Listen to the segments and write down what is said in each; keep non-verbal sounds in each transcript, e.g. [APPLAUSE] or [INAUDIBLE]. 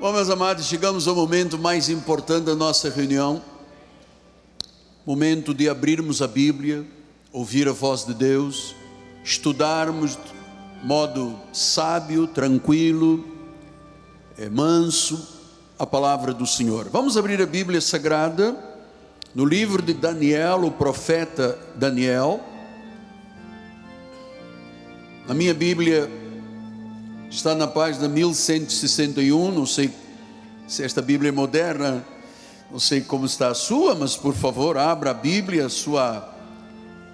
Bom, meus amados, chegamos ao momento mais importante da nossa reunião momento de abrirmos a Bíblia, ouvir a voz de Deus, estudarmos de modo sábio, tranquilo, é, manso a palavra do Senhor. Vamos abrir a Bíblia Sagrada no livro de Daniel, o profeta Daniel. Na minha Bíblia está na página 1161, não sei se esta Bíblia é moderna, não sei como está a sua, mas por favor, abra a Bíblia, sua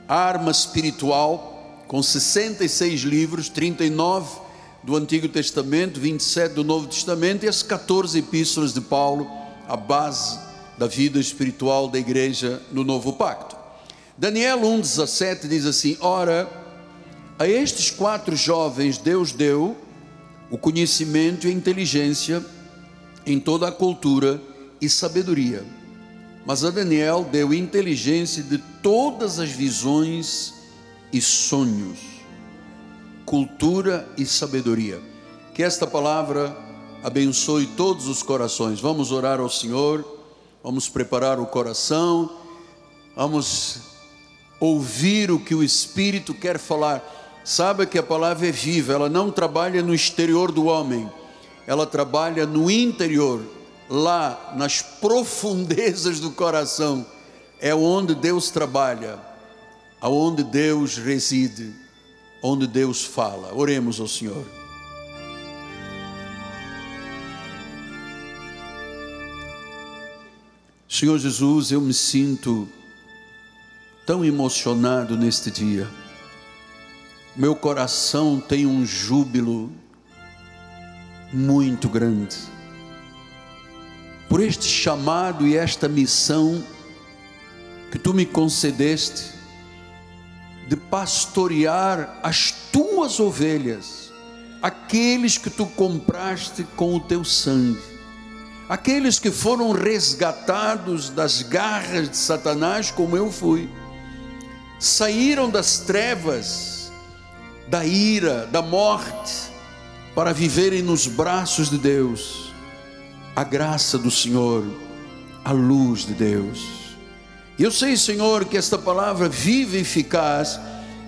arma espiritual, com 66 livros, 39 do Antigo Testamento, 27 do Novo Testamento e as 14 epístolas de Paulo, a base da vida espiritual da igreja no Novo Pacto. Daniel 1,17 diz assim: Ora, a estes quatro jovens Deus deu o conhecimento e a inteligência em toda a cultura e sabedoria. Mas a Daniel deu inteligência de todas as visões e sonhos, cultura e sabedoria. Que esta palavra abençoe todos os corações. Vamos orar ao Senhor, vamos preparar o coração, vamos ouvir o que o Espírito quer falar Sabe que a palavra é viva, ela não trabalha no exterior do homem, ela trabalha no interior, lá nas profundezas do coração, é onde Deus trabalha, aonde Deus reside, onde Deus fala. Oremos ao Senhor. Senhor Jesus, eu me sinto tão emocionado neste dia meu coração tem um júbilo muito grande. Por este chamado e esta missão que tu me concedeste de pastorear as tuas ovelhas, aqueles que tu compraste com o teu sangue, aqueles que foram resgatados das garras de Satanás, como eu fui, saíram das trevas da ira, da morte, para viverem nos braços de Deus, a graça do Senhor, a luz de Deus. E eu sei, Senhor, que esta palavra viva e eficaz,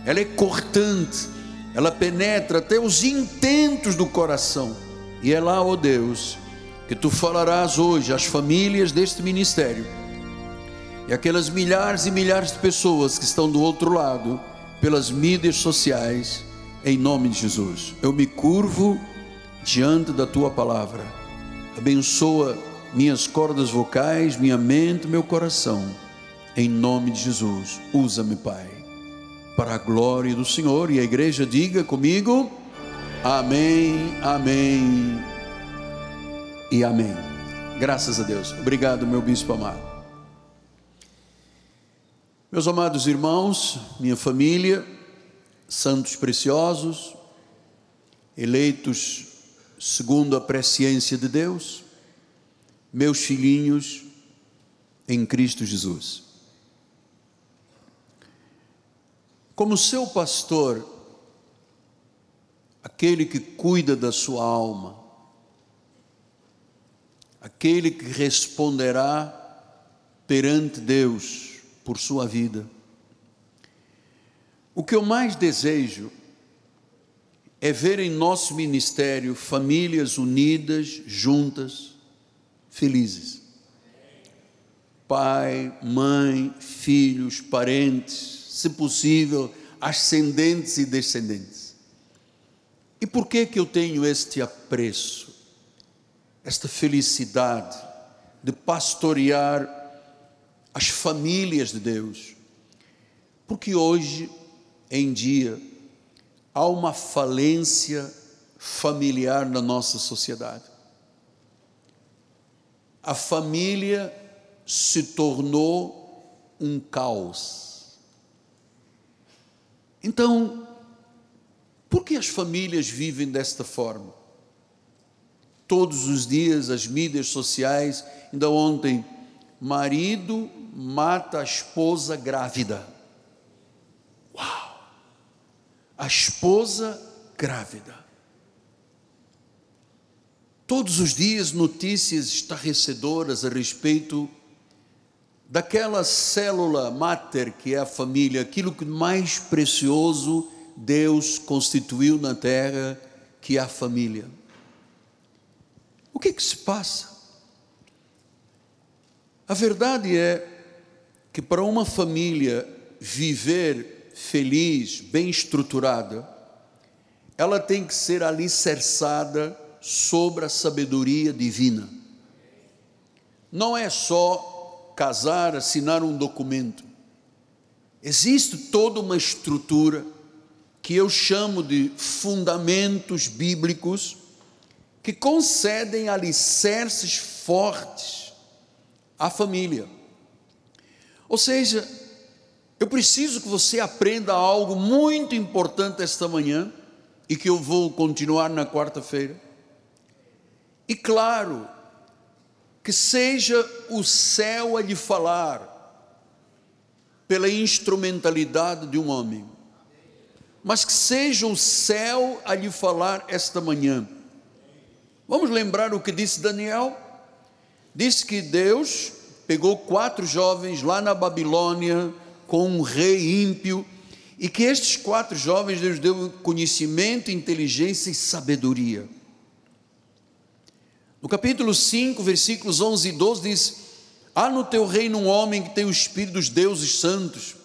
ela é cortante, ela penetra até os intentos do coração. E é lá, ó Deus, que tu falarás hoje às famílias deste ministério e aquelas milhares e milhares de pessoas que estão do outro lado, pelas mídias sociais em nome de Jesus. Eu me curvo diante da tua palavra. Abençoa minhas cordas vocais, minha mente, meu coração. Em nome de Jesus, usa-me, Pai, para a glória do Senhor. E a igreja diga comigo: Amém, Amém e Amém. Graças a Deus. Obrigado, meu bispo amado. Meus amados irmãos, minha família, santos preciosos, eleitos segundo a presciência de Deus, meus filhinhos em Cristo Jesus. Como seu pastor, aquele que cuida da sua alma, aquele que responderá perante Deus por sua vida, o que eu mais desejo é ver em nosso ministério famílias unidas, juntas, felizes. Pai, mãe, filhos, parentes, se possível, ascendentes e descendentes. E por que que eu tenho este apreço, esta felicidade de pastorear as famílias de Deus? Porque hoje em dia, há uma falência familiar na nossa sociedade. A família se tornou um caos. Então, por que as famílias vivem desta forma? Todos os dias as mídias sociais, ainda ontem, marido mata a esposa grávida. A esposa grávida. Todos os dias notícias estarrecedoras a respeito daquela célula máter que é a família, aquilo que mais precioso Deus constituiu na terra, que é a família. O que, é que se passa? A verdade é que para uma família viver feliz, bem estruturada, ela tem que ser alicerçada sobre a sabedoria divina. Não é só casar, assinar um documento. Existe toda uma estrutura que eu chamo de fundamentos bíblicos que concedem alicerces fortes à família. Ou seja, eu preciso que você aprenda algo muito importante esta manhã e que eu vou continuar na quarta-feira. E claro, que seja o céu a lhe falar, pela instrumentalidade de um homem, mas que seja o céu a lhe falar esta manhã. Vamos lembrar o que disse Daniel? Disse que Deus pegou quatro jovens lá na Babilônia com um rei ímpio e que estes quatro jovens Deus deu conhecimento, inteligência e sabedoria. No capítulo 5, versículos 11 e 12 diz: Há no teu reino um homem que tem o espírito dos deuses santos.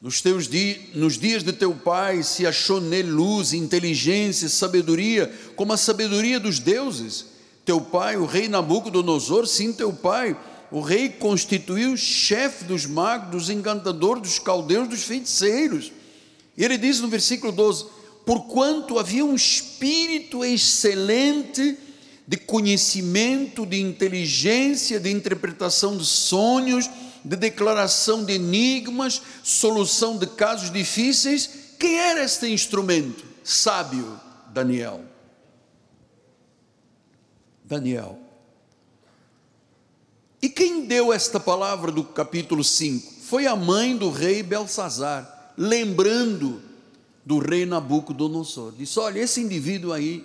Nos, teus dias, nos dias de teu pai se achou nele luz, inteligência, sabedoria, como a sabedoria dos deuses. Teu pai, o rei Nabucodonosor, sim, teu pai, o rei constituiu chefe dos magos, dos encantadores, dos caldeus, dos feiticeiros. E ele diz no versículo 12: Porquanto havia um espírito excelente de conhecimento, de inteligência, de interpretação de sonhos, de declaração de enigmas, solução de casos difíceis. Quem era este instrumento? Sábio, Daniel. Daniel. E quem deu esta palavra do capítulo 5? Foi a mãe do rei Belsazar, lembrando do rei Nabucodonosor. Disse: Olha, esse indivíduo aí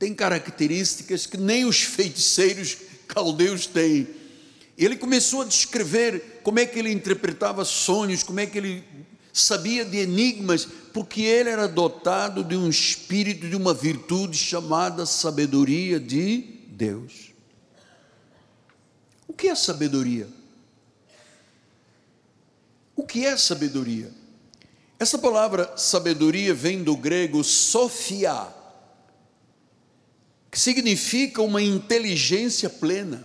tem características que nem os feiticeiros caldeus têm. Ele começou a descrever como é que ele interpretava sonhos, como é que ele sabia de enigmas, porque ele era dotado de um espírito, de uma virtude chamada sabedoria de Deus. O que é sabedoria? O que é sabedoria? Essa palavra sabedoria vem do grego sofia, que significa uma inteligência plena,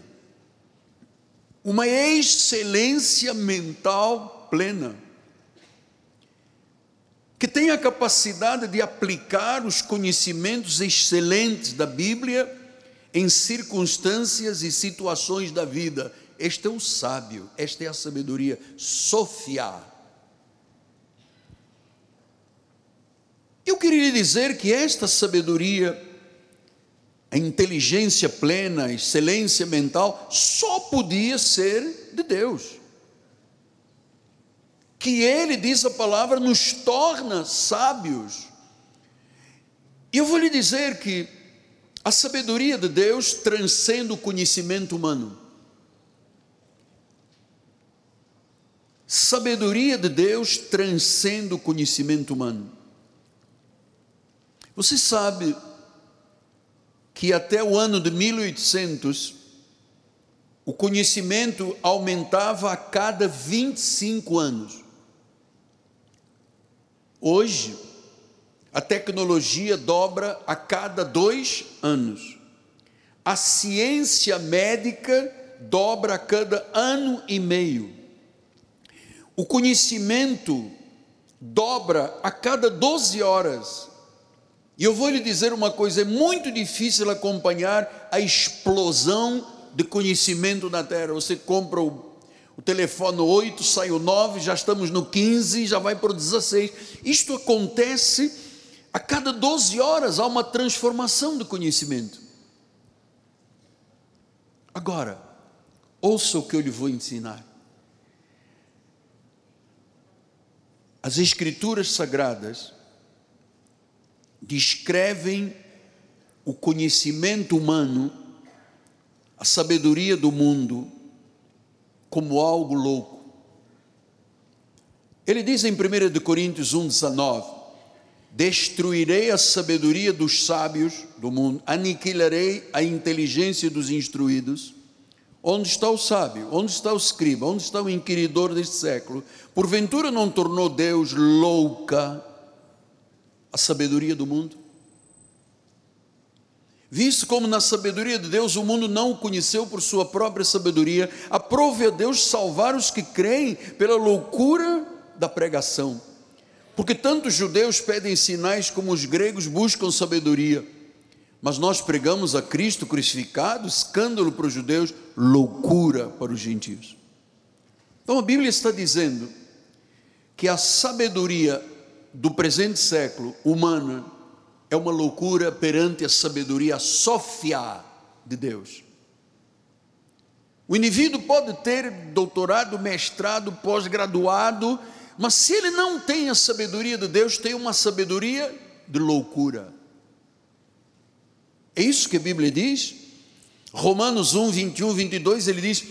uma excelência mental plena, que tem a capacidade de aplicar os conhecimentos excelentes da Bíblia em circunstâncias e situações da vida. Este é o sábio, esta é a sabedoria, Sofia. Eu queria dizer que esta sabedoria a inteligência plena, a excelência mental, só podia ser de Deus. Que Ele, diz a palavra, nos torna sábios. E eu vou lhe dizer que a sabedoria de Deus transcende o conhecimento humano. Sabedoria de Deus transcende o conhecimento humano. Você sabe que até o ano de 1800 o conhecimento aumentava a cada 25 anos. Hoje, a tecnologia dobra a cada dois anos. A ciência médica dobra a cada ano e meio. O conhecimento dobra a cada 12 horas. E eu vou lhe dizer uma coisa: é muito difícil acompanhar a explosão de conhecimento na Terra. Você compra o, o telefone 8, sai o 9, já estamos no 15, já vai para o 16. Isto acontece a cada 12 horas, há uma transformação de conhecimento. Agora, ouça o que eu lhe vou ensinar. As Escrituras Sagradas descrevem o conhecimento humano, a sabedoria do mundo, como algo louco. Ele diz em 1 Coríntios 1,19: Destruirei a sabedoria dos sábios do mundo, aniquilarei a inteligência dos instruídos. Onde está o sábio? Onde está o escriba? Onde está o inquiridor deste século? Porventura não tornou Deus louca a sabedoria do mundo? Visto como na sabedoria de Deus o mundo não o conheceu por sua própria sabedoria, aprove a Deus salvar os que creem pela loucura da pregação. Porque tanto os judeus pedem sinais como os gregos buscam sabedoria. Mas nós pregamos a Cristo crucificado, escândalo para os judeus, loucura para os gentios. Então a Bíblia está dizendo que a sabedoria do presente século humana é uma loucura perante a sabedoria sófia de Deus. O indivíduo pode ter doutorado, mestrado, pós-graduado, mas se ele não tem a sabedoria de Deus, tem uma sabedoria de loucura. É isso que a Bíblia diz. Romanos 1, 21, 22, ele diz: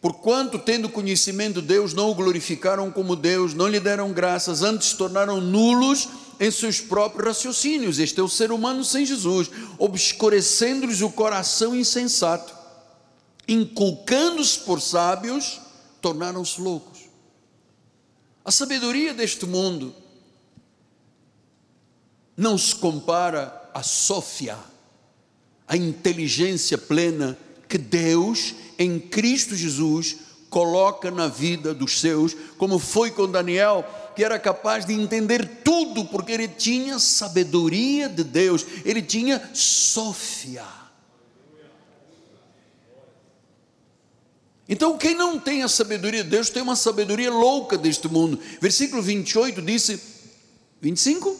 Porquanto, tendo conhecimento de Deus, não o glorificaram como Deus, não lhe deram graças, antes tornaram nulos em seus próprios raciocínios. Este é o ser humano sem Jesus, obscurecendo-lhes o coração insensato, inculcando-se por sábios, tornaram-se loucos. A sabedoria deste mundo não se compara à Sofia, a inteligência plena que Deus, em Cristo Jesus, coloca na vida dos seus, como foi com Daniel, que era capaz de entender tudo, porque ele tinha sabedoria de Deus, ele tinha Sofia. Então, quem não tem a sabedoria de Deus tem uma sabedoria louca deste mundo. Versículo 28 disse: 25?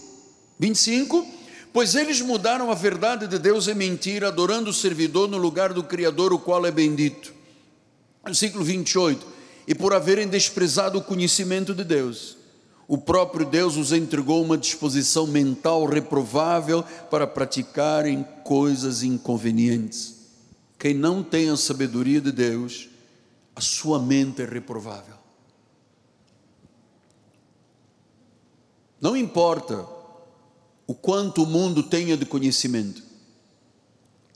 25? Pois eles mudaram a verdade de Deus em mentira, adorando o servidor no lugar do Criador, o qual é bendito. Versículo 28. E por haverem desprezado o conhecimento de Deus, o próprio Deus os entregou uma disposição mental reprovável para praticarem coisas inconvenientes. Quem não tem a sabedoria de Deus, a sua mente é reprovável. Não importa o quanto o mundo tenha de conhecimento,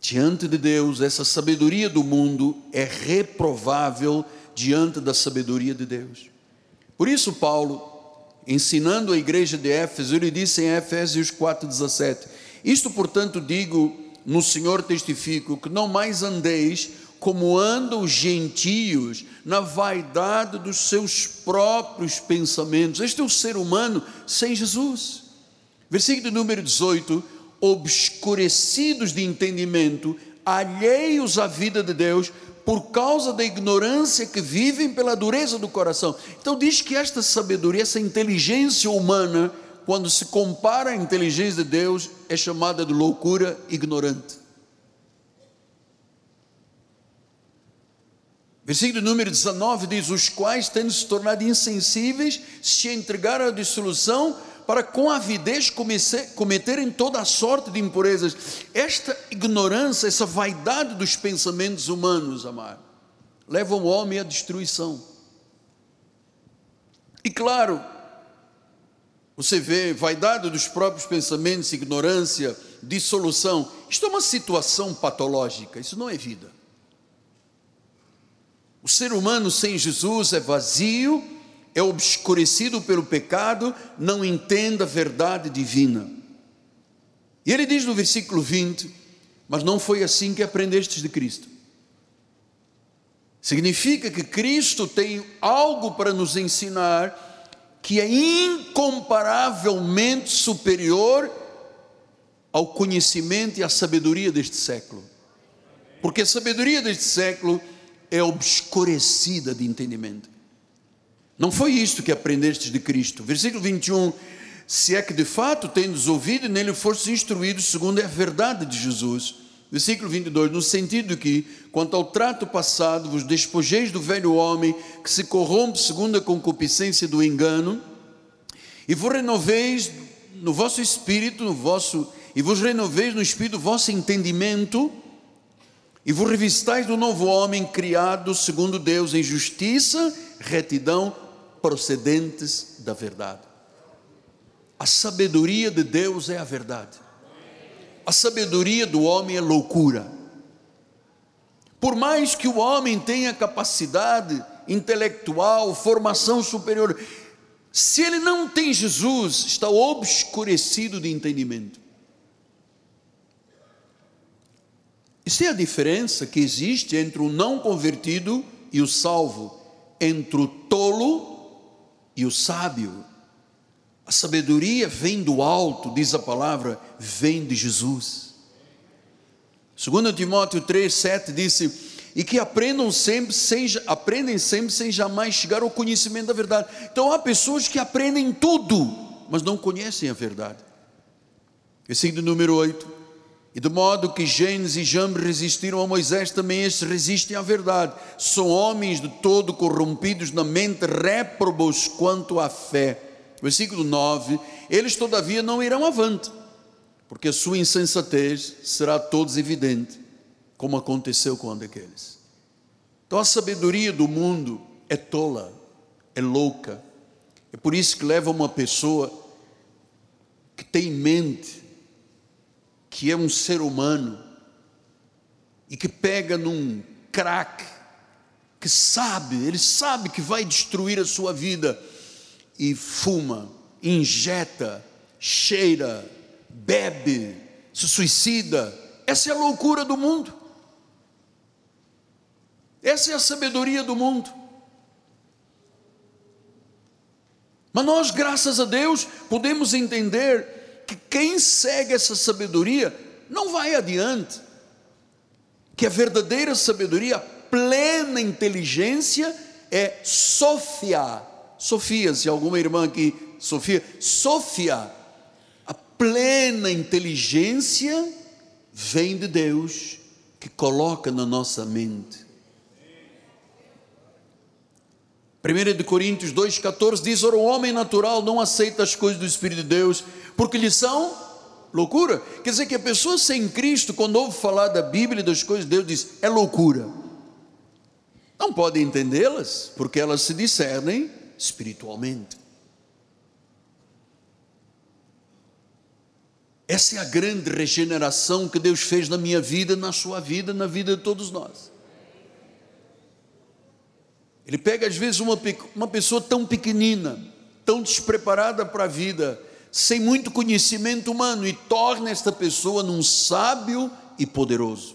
diante de Deus, essa sabedoria do mundo é reprovável diante da sabedoria de Deus. Por isso, Paulo ensinando a igreja de Éfeso, ele disse em Efésios 4,17: Isto, portanto, digo, no Senhor testifico, que não mais andeis como andam os gentios, na vaidade dos seus próprios pensamentos. Este é o ser humano sem Jesus. Versículo número 18: obscurecidos de entendimento, alheios à vida de Deus, por causa da ignorância que vivem pela dureza do coração. Então diz que esta sabedoria, essa inteligência humana, quando se compara à inteligência de Deus, é chamada de loucura ignorante. Versículo número 19 diz: Os quais, tendo se tornado insensíveis, se entregaram à dissolução para com avidez cometerem toda a sorte de impurezas. Esta ignorância, essa vaidade dos pensamentos humanos, amado, leva o homem à destruição. E claro, você vê vaidade dos próprios pensamentos, ignorância, dissolução. Isto é uma situação patológica, isso não é vida. O ser humano sem Jesus é vazio, é obscurecido pelo pecado, não entende a verdade divina. E ele diz no versículo 20: Mas não foi assim que aprendestes de Cristo. Significa que Cristo tem algo para nos ensinar que é incomparavelmente superior ao conhecimento e à sabedoria deste século. Porque a sabedoria deste século é obscurecida de entendimento. Não foi isto que aprendestes de Cristo. Versículo 21. Se é que de fato tendes ouvido e nele fostes instruídos segundo a verdade de Jesus. Versículo 22, no sentido que, quanto ao trato passado, vos despojeis do velho homem que se corrompe segundo a concupiscência do engano, e vos renoveis no vosso espírito, no vosso e vos renoveis no espírito vosso entendimento, e vos revistais do novo homem criado segundo Deus em justiça, retidão, procedentes da verdade. A sabedoria de Deus é a verdade. A sabedoria do homem é loucura. Por mais que o homem tenha capacidade intelectual, formação superior, se ele não tem Jesus, está obscurecido de entendimento. Isso é a diferença que existe entre o não convertido e o salvo, entre o tolo e o sábio. A sabedoria vem do alto, diz a palavra, vem de Jesus. Segundo Timóteo 3, 7 disse, e que aprendam sempre, sem, aprendem sempre sem jamais chegar ao conhecimento da verdade. Então há pessoas que aprendem tudo, mas não conhecem a verdade. Versículo número 8. E de modo que Gênesis e Jambre resistiram a Moisés, também estes resistem à verdade. São homens de todo corrompidos na mente, réprobos quanto à fé versículo 9: Eles todavia não irão avante, porque a sua insensatez será a todos evidente, como aconteceu com um daqueles. Então a sabedoria do mundo é tola, é louca, é por isso que leva uma pessoa que tem em mente que é um ser humano e que pega num crack, que sabe, ele sabe que vai destruir a sua vida e fuma, injeta, cheira, bebe, se suicida. Essa é a loucura do mundo. Essa é a sabedoria do mundo. Mas nós, graças a Deus, podemos entender que quem segue essa sabedoria não vai adiante. Que a verdadeira sabedoria, a plena inteligência é Sofia Sofia, se alguma irmã aqui, Sofia, Sofia, a plena inteligência vem de Deus que coloca na nossa mente. 1 de Coríntios 2,14 diz: Ora, o homem natural não aceita as coisas do Espírito de Deus, porque lhe são loucura. Quer dizer que a pessoa sem Cristo, quando ouve falar da Bíblia e das coisas de Deus, diz: é loucura. Não pode entendê-las, porque elas se discernem espiritualmente. Essa é a grande regeneração que Deus fez na minha vida, na sua vida, na vida de todos nós. Ele pega às vezes uma, uma pessoa tão pequenina, tão despreparada para a vida, sem muito conhecimento humano, e torna esta pessoa num sábio e poderoso.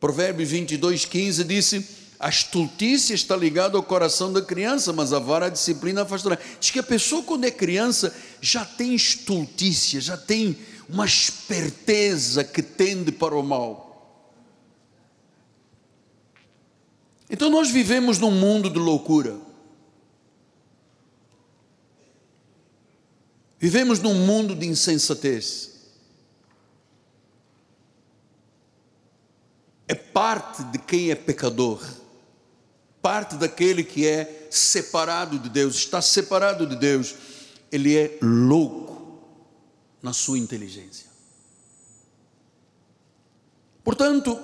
Provérbios 22, 15 disse: a estultícia está ligada ao coração da criança, mas a vara a disciplina afastará. Diz que a pessoa, quando é criança, já tem estultícia, já tem uma esperteza que tende para o mal. Então nós vivemos num mundo de loucura. Vivemos num mundo de insensatez. É parte de quem é pecador parte daquele que é separado de Deus, está separado de Deus, ele é louco na sua inteligência. Portanto,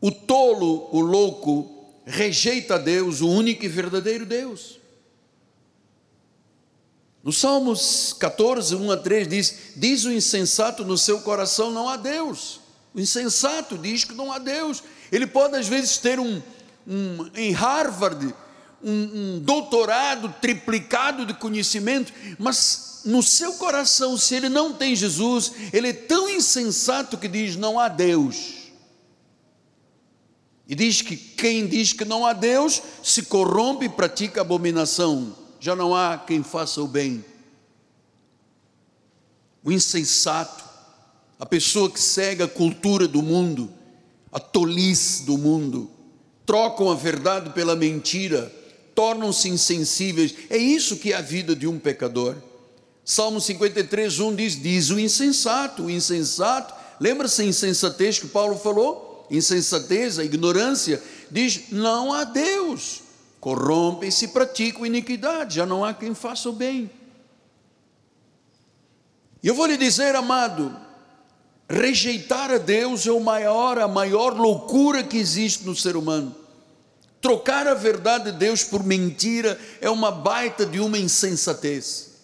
o tolo, o louco, rejeita Deus, o único e verdadeiro Deus. No Salmos 14, 1 a 3 diz: Diz o insensato no seu coração: não há Deus. O insensato diz que não há Deus. Ele pode às vezes ter um, um, em Harvard, um, um doutorado triplicado de conhecimento, mas no seu coração, se ele não tem Jesus, ele é tão insensato que diz: não há Deus. E diz que quem diz que não há Deus se corrompe e pratica abominação. Já não há quem faça o bem. O insensato, a pessoa que segue a cultura do mundo, a tolice do mundo, trocam a verdade pela mentira, tornam-se insensíveis. É isso que é a vida de um pecador. Salmo 53, 1 diz: Diz o insensato, o insensato, lembra-se a insensatez que Paulo falou? Insensatez, a ignorância, diz: Não há Deus, corrompe-se e pratica iniquidade, já não há quem faça o bem. E eu vou lhe dizer, amado, rejeitar a Deus é o maior, a maior loucura que existe no ser humano. Trocar a verdade de Deus por mentira é uma baita de uma insensatez.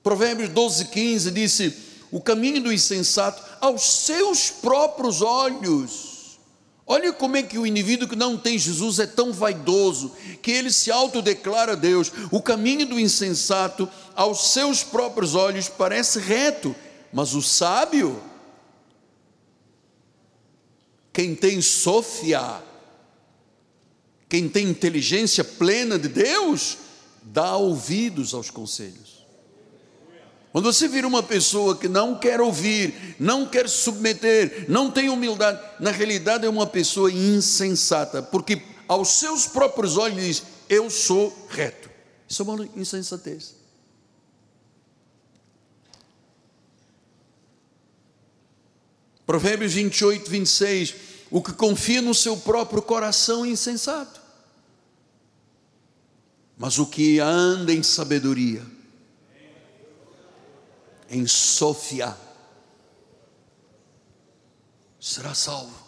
Provérbios 12, 15 disse: O caminho do insensato aos seus próprios olhos. Olha como é que o indivíduo que não tem Jesus é tão vaidoso, que ele se autodeclara Deus. O caminho do insensato aos seus próprios olhos parece reto, mas o sábio, quem tem Sofia, quem tem inteligência plena de Deus, dá ouvidos aos conselhos. Quando você vira uma pessoa que não quer ouvir, não quer submeter, não tem humildade, na realidade é uma pessoa insensata, porque aos seus próprios olhos diz: Eu sou reto. Isso é uma insensatez. Provérbios 28, 26. O que confia no seu próprio coração é insensato mas o que anda em sabedoria, em Sofia, será salvo.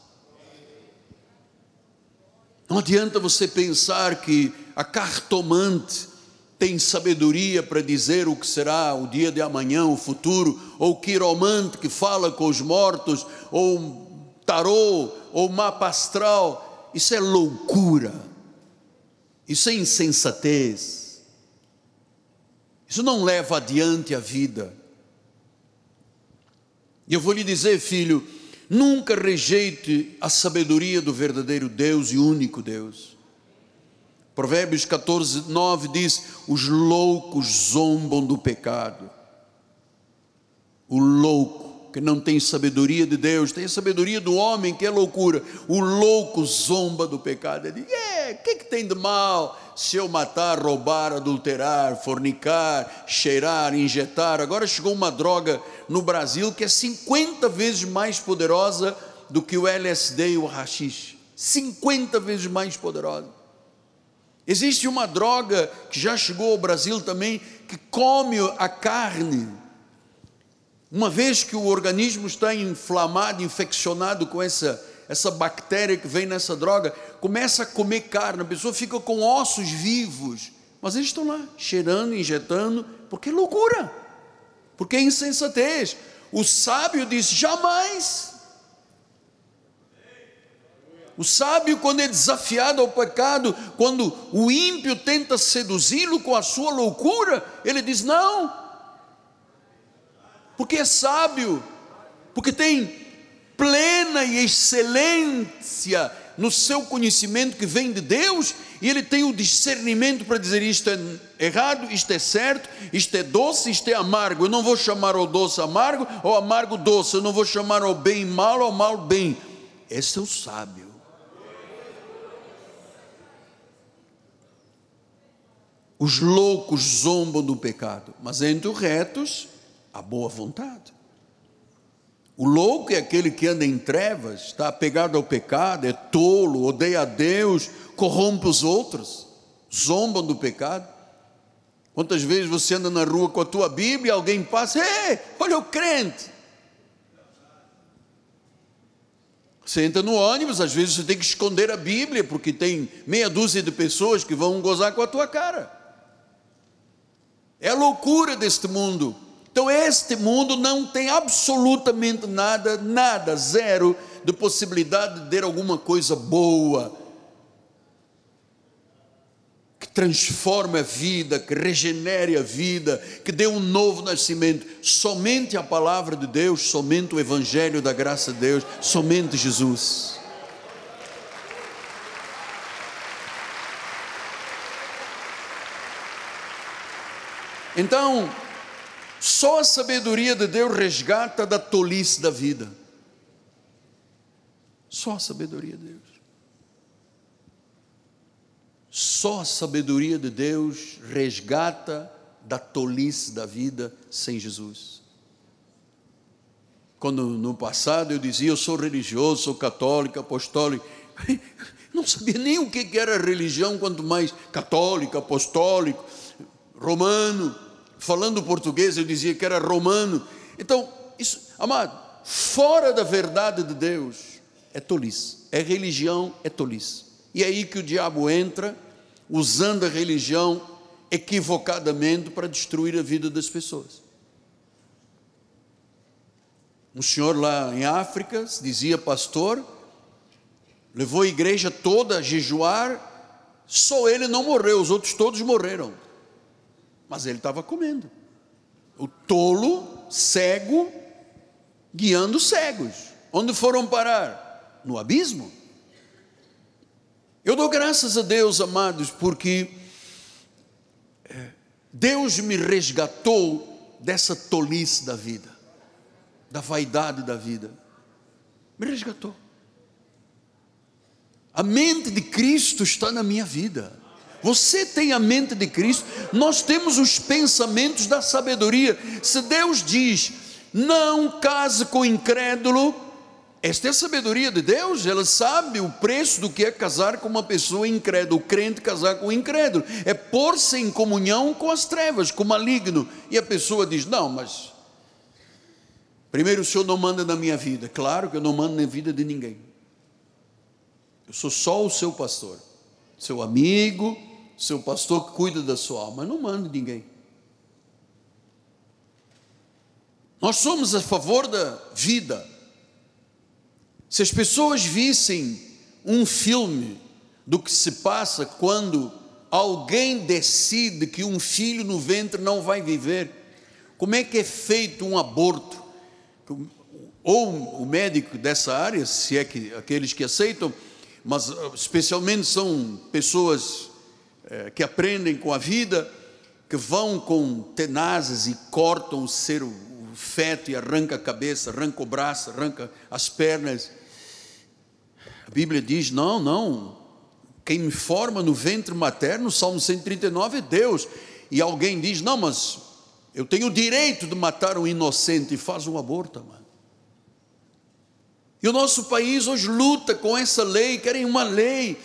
Não adianta você pensar que a cartomante tem sabedoria para dizer o que será o dia de amanhã, o futuro, ou o quiromante que fala com os mortos, ou tarô, ou mapa astral. Isso é loucura isso é insensatez. Isso não leva adiante a vida. E eu vou lhe dizer, filho, nunca rejeite a sabedoria do verdadeiro Deus e único Deus. Provérbios 14, 9 diz: Os loucos zombam do pecado. O louco que não tem sabedoria de Deus, tem sabedoria do homem, que é loucura. O louco zomba do pecado. Ele diz: é, o que, que tem de mal se eu matar, roubar, adulterar, fornicar, cheirar, injetar? Agora chegou uma droga no Brasil que é 50 vezes mais poderosa do que o LSD e o hashish. 50 vezes mais poderosa. Existe uma droga que já chegou ao Brasil também, que come a carne uma vez que o organismo está inflamado, infeccionado com essa, essa bactéria que vem nessa droga, começa a comer carne, a pessoa fica com ossos vivos, mas eles estão lá, cheirando, injetando, porque é loucura, porque é insensatez. O sábio disse: jamais. O sábio, quando é desafiado ao pecado, quando o ímpio tenta seduzi-lo com a sua loucura, ele diz: não, porque é sábio, porque tem plena e excelência no seu conhecimento que vem de Deus, e ele tem o discernimento para dizer isto é errado, isto é certo, isto é doce, isto é amargo. Eu não vou chamar o doce amargo ou amargo doce, eu não vou chamar o bem mal ou mal bem. Esse é o sábio. Os loucos zombam do pecado, mas entre os retos a boa vontade. O louco é aquele que anda em trevas, está apegado ao pecado, é tolo, odeia a Deus, corrompe os outros, zombam do pecado. Quantas vezes você anda na rua com a tua Bíblia e alguém passa, ei, olha o crente. Você entra no ônibus, às vezes você tem que esconder a Bíblia, porque tem meia dúzia de pessoas que vão gozar com a tua cara. É a loucura deste mundo. Então, este mundo não tem absolutamente nada, nada, zero, de possibilidade de ter alguma coisa boa, que transforme a vida, que regenere a vida, que dê um novo nascimento. Somente a palavra de Deus, somente o Evangelho da graça de Deus, somente Jesus. Então, só a sabedoria de Deus resgata da tolice da vida. Só a sabedoria de Deus. Só a sabedoria de Deus resgata da tolice da vida sem Jesus. Quando no passado eu dizia, eu sou religioso, sou católico, apostólico, [LAUGHS] não sabia nem o que era religião, quanto mais católico, apostólico, romano falando português, eu dizia que era romano. Então, isso, amado, fora da verdade de Deus é tolice. É religião, é tolice. E é aí que o diabo entra, usando a religião equivocadamente para destruir a vida das pessoas. Um senhor lá em África, se dizia pastor, levou a igreja toda a jejuar, só ele não morreu, os outros todos morreram. Mas ele estava comendo. O tolo, cego, guiando cegos. Onde foram parar? No abismo. Eu dou graças a Deus, amados, porque é, Deus me resgatou dessa tolice da vida, da vaidade da vida. Me resgatou. A mente de Cristo está na minha vida. Você tem a mente de Cristo, nós temos os pensamentos da sabedoria. Se Deus diz, não case com incrédulo, esta é a sabedoria de Deus, ela sabe o preço do que é casar com uma pessoa incrédula, o crente casar com o incrédulo, é pôr-se em comunhão com as trevas, com o maligno, e a pessoa diz: Não, mas primeiro o Senhor não manda na minha vida, claro que eu não mando na vida de ninguém, eu sou só o seu pastor, seu amigo, seu pastor cuida da sua alma, não mando ninguém. Nós somos a favor da vida, se as pessoas vissem um filme do que se passa quando alguém decide que um filho no ventre não vai viver, como é que é feito um aborto? Ou o médico dessa área, se é que aqueles que aceitam, mas ah, especialmente são pessoas é, que aprendem com a vida, que vão com tenazes e cortam o ser, o feto e arranca a cabeça, arranca o braço, arranca as pernas a Bíblia diz: não, não. Quem me forma no ventre materno, Salmo 139 é Deus. E alguém diz: não, mas eu tenho o direito de matar um inocente e faz um aborto, mano. E o nosso país hoje luta com essa lei, querem uma lei.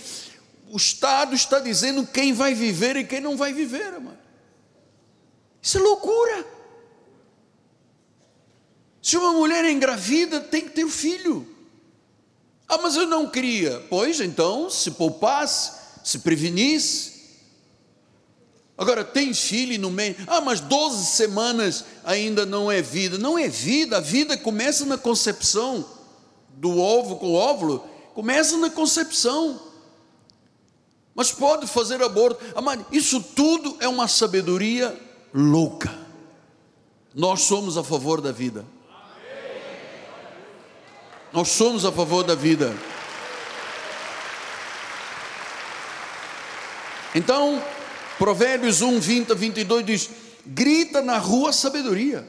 O Estado está dizendo quem vai viver e quem não vai viver, mano. Isso é loucura. Se uma mulher é engravida, tem que ter o filho. Ah, mas eu não queria. Pois então, se poupasse, se prevenisse. Agora, tem filho no meio. Ah, mas 12 semanas ainda não é vida. Não é vida, a vida começa na concepção do ovo com o óvulo. Começa na concepção. Mas pode fazer aborto. Ah, mas isso tudo é uma sabedoria louca. Nós somos a favor da vida. Nós somos a favor da vida. Então, Provérbios 1, 20 a 22 diz: grita na rua sabedoria,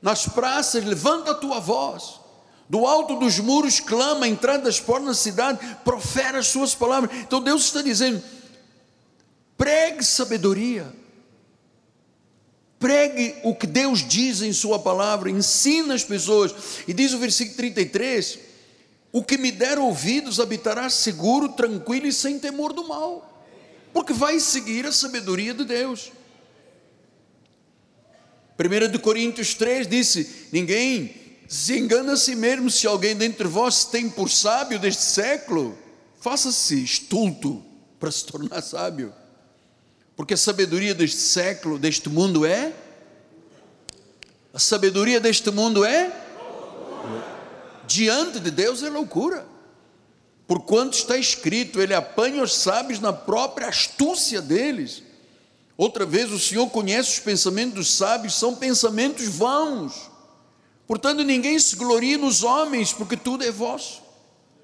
nas praças levanta a tua voz, do alto dos muros clama, entrada das portas da cidade, profere as suas palavras. Então Deus está dizendo: pregue sabedoria, Pregue o que Deus diz em Sua palavra, ensina as pessoas. E diz o versículo 33: O que me der ouvidos habitará seguro, tranquilo e sem temor do mal, porque vai seguir a sabedoria de Deus. 1 Coríntios 3 disse: Ninguém se engana a si mesmo, se alguém dentre vós tem por sábio deste século, faça-se estulto para se tornar sábio. Porque a sabedoria deste século, deste mundo é? A sabedoria deste mundo é? Diante de Deus é loucura. Por quanto está escrito, ele apanha os sábios na própria astúcia deles. Outra vez, o Senhor conhece os pensamentos dos sábios, são pensamentos vãos. Portanto, ninguém se glorie nos homens, porque tudo é vosso.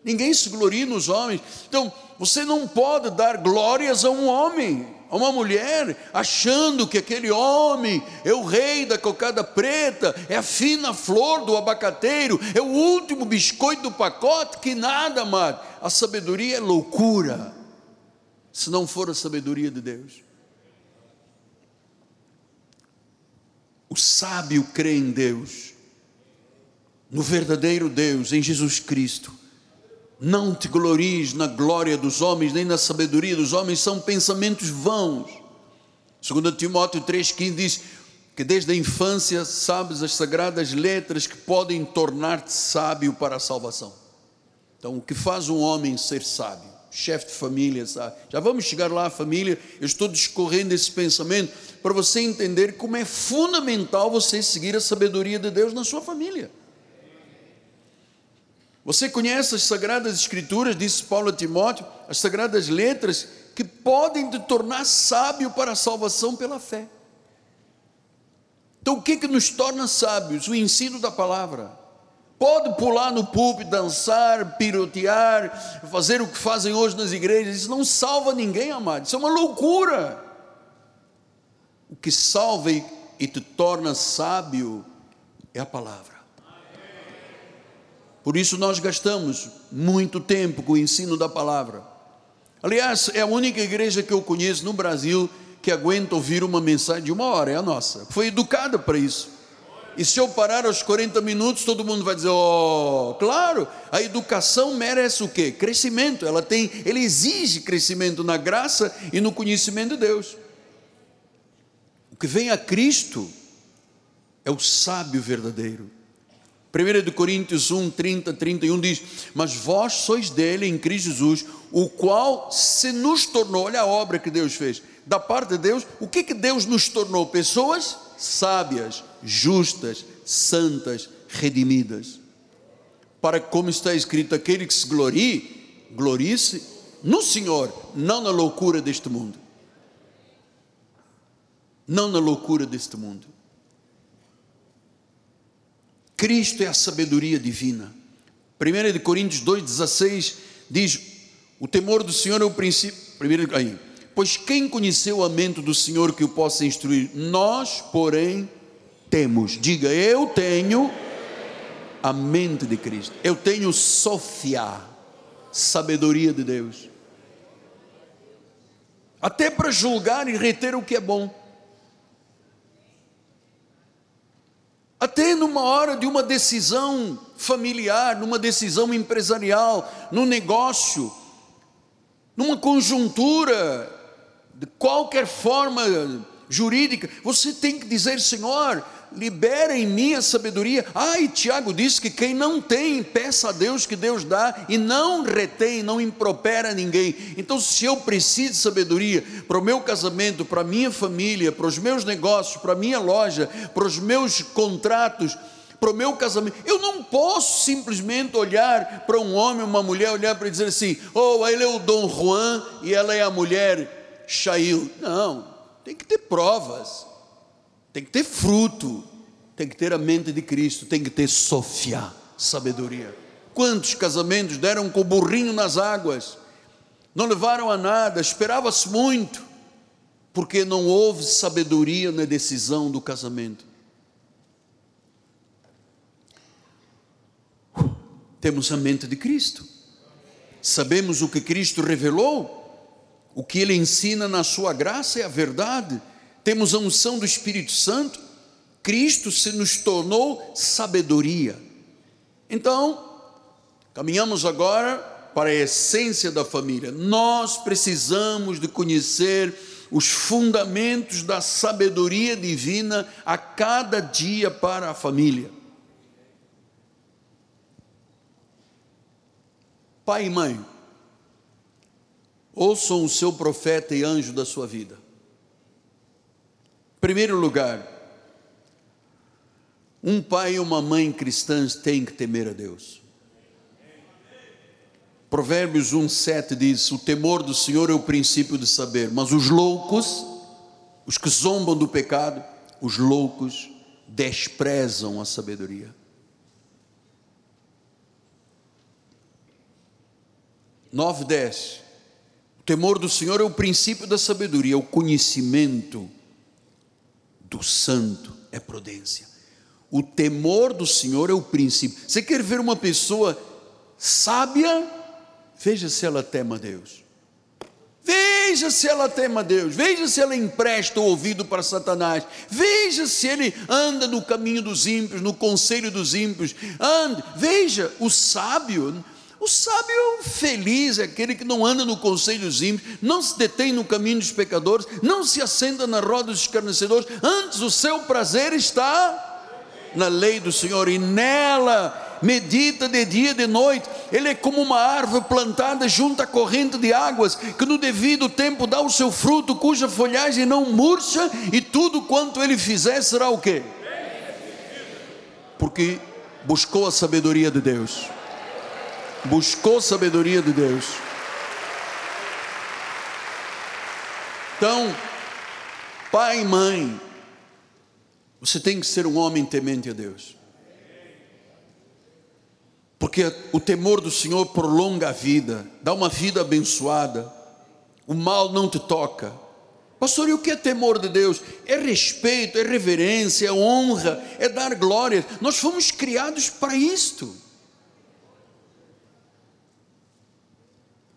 Ninguém se glorie nos homens. Então, você não pode dar glórias a um homem a uma mulher achando que aquele homem é o rei da cocada preta, é a fina flor do abacateiro, é o último biscoito do pacote, que nada, amado. A sabedoria é loucura, se não for a sabedoria de Deus. O sábio crê em Deus, no verdadeiro Deus, em Jesus Cristo não te glories na glória dos homens, nem na sabedoria dos homens, são pensamentos vãos. Segundo Timóteo 3,15 diz: que desde a infância sabes as sagradas letras que podem tornar-te sábio para a salvação. Então, o que faz um homem ser sábio? Chefe de família, sabe? Já vamos chegar lá, família. Eu estou discorrendo esse pensamento para você entender como é fundamental você seguir a sabedoria de Deus na sua família. Você conhece as sagradas escrituras, disse Paulo a Timóteo, as sagradas letras que podem te tornar sábio para a salvação pela fé. Então, o que, que nos torna sábios? O ensino da palavra. Pode pular no púlpito, dançar, pirotear, fazer o que fazem hoje nas igrejas, isso não salva ninguém, amado, isso é uma loucura. O que salva e te torna sábio é a palavra. Por isso nós gastamos muito tempo com o ensino da palavra. Aliás, é a única igreja que eu conheço no Brasil que aguenta ouvir uma mensagem de uma hora, é a nossa. Foi educada para isso. E se eu parar aos 40 minutos, todo mundo vai dizer: "Oh, claro, a educação merece o quê? Crescimento. Ela tem, ele exige crescimento na graça e no conhecimento de Deus. O que vem a Cristo é o sábio verdadeiro. 1 Coríntios 1, 30, 31 diz: Mas vós sois dele em Cristo Jesus, o qual se nos tornou, olha a obra que Deus fez, da parte de Deus, o que, que Deus nos tornou? Pessoas sábias, justas, santas, redimidas. Para como está escrito, aquele que se glorie, glorie-se no Senhor, não na loucura deste mundo. Não na loucura deste mundo. Cristo é a sabedoria divina. 1 Coríntios 2,16 diz: O temor do Senhor é o princípio. Primeiro, aí, Pois quem conheceu a mente do Senhor que o possa instruir? Nós, porém, temos. Diga, eu tenho a mente de Cristo. Eu tenho Sofia, sabedoria de Deus. Até para julgar e reter o que é bom. Até numa hora de uma decisão familiar, numa decisão empresarial, num negócio, numa conjuntura de qualquer forma jurídica, você tem que dizer, Senhor, libera em mim a sabedoria. Ah, e Tiago disse que quem não tem, peça a Deus que Deus dá e não retém, não impropera ninguém. Então, se eu preciso de sabedoria para o meu casamento, para a minha família, para os meus negócios, para a minha loja, para os meus contratos, para o meu casamento. Eu não posso simplesmente olhar para um homem, uma mulher, olhar para dizer assim: oh, ele é o Dom Juan e ela é a mulher Shail. Não, tem que ter provas, tem que ter fruto, tem que ter a mente de Cristo, tem que ter Sofia, sabedoria. Quantos casamentos deram com o burrinho nas águas, não levaram a nada, esperava-se muito, porque não houve sabedoria na decisão do casamento. Temos a mente de Cristo, sabemos o que Cristo revelou, o que ele ensina na sua graça é a verdade. Temos a unção do Espírito Santo. Cristo se nos tornou sabedoria. Então, caminhamos agora para a essência da família. Nós precisamos de conhecer os fundamentos da sabedoria divina a cada dia para a família. Pai e mãe, Ouçam o seu profeta e anjo da sua vida. Primeiro lugar, um pai e uma mãe cristãs têm que temer a Deus. Provérbios 1,7 diz: O temor do Senhor é o princípio de saber, mas os loucos, os que zombam do pecado, os loucos desprezam a sabedoria. 9,10 temor do Senhor é o princípio da sabedoria, o conhecimento do santo é prudência. O temor do Senhor é o princípio. Você quer ver uma pessoa sábia? Veja se ela tema Deus. Veja se ela tema Deus, veja se ela empresta o ouvido para Satanás, veja se ele anda no caminho dos ímpios, no conselho dos ímpios, ande, veja, o sábio, O sábio feliz é aquele que não anda no conselho dos ímpios, não se detém no caminho dos pecadores, não se assenta na roda dos escarnecedores, antes o seu prazer está na lei do Senhor e nela medita de dia e de noite. Ele é como uma árvore plantada junto à corrente de águas, que no devido tempo dá o seu fruto, cuja folhagem não murcha, e tudo quanto ele fizer será o quê? Porque buscou a sabedoria de Deus buscou sabedoria de Deus. Então, pai e mãe, você tem que ser um homem temente a Deus. Porque o temor do Senhor prolonga a vida, dá uma vida abençoada. O mal não te toca. Pastor, e o que é temor de Deus? É respeito, é reverência, é honra, é dar glória. Nós fomos criados para isto.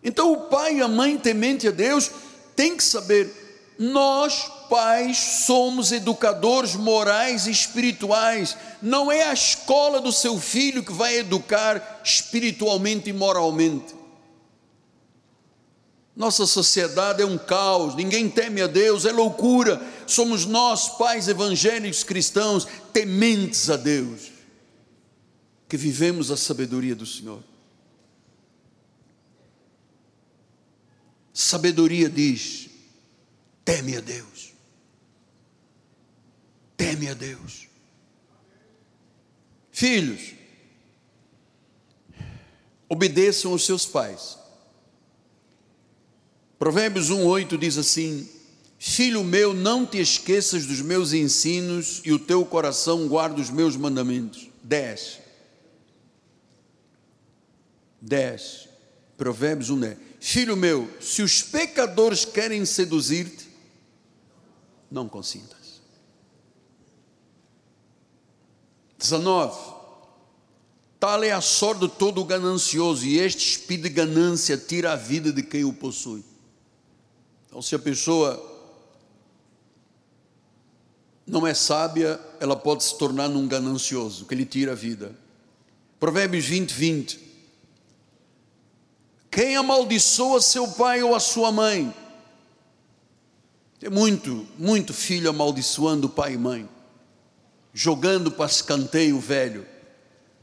Então o pai e a mãe temente a Deus tem que saber, nós pais somos educadores morais e espirituais, não é a escola do seu filho que vai educar espiritualmente e moralmente. Nossa sociedade é um caos, ninguém teme a Deus, é loucura. Somos nós, pais evangélicos cristãos, tementes a Deus, que vivemos a sabedoria do Senhor. Sabedoria diz: teme a Deus. Teme a Deus. Filhos, obedeçam aos seus pais. Provérbios 1,8 diz assim: Filho meu, não te esqueças dos meus ensinos e o teu coração guarda os meus mandamentos. 10. 10. Provérbios 1, 10. Filho meu, se os pecadores querem seduzir-te, não consintas. 19. Tal é a sorte de todo ganancioso, e este espírito de ganância tira a vida de quem o possui. Então, se a pessoa não é sábia, ela pode se tornar num ganancioso, que lhe tira a vida. Provérbios 20, 20. Quem amaldiçoa seu pai ou a sua mãe? Tem muito, muito filho amaldiçoando pai e mãe, jogando para escanteio velho,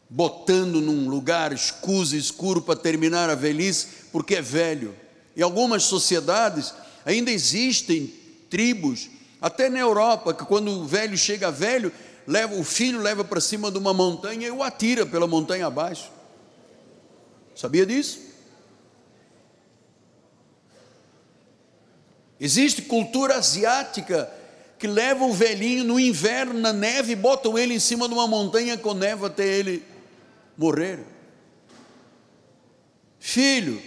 botando num lugar escuso, escuro para terminar a velhice, porque é velho. Em algumas sociedades ainda existem tribos, até na Europa, que quando o velho chega velho, leva o filho leva para cima de uma montanha e o atira pela montanha abaixo. Sabia disso? Existe cultura asiática que leva o velhinho no inverno, na neve, e botam ele em cima de uma montanha com neve até ele morrer. Filho,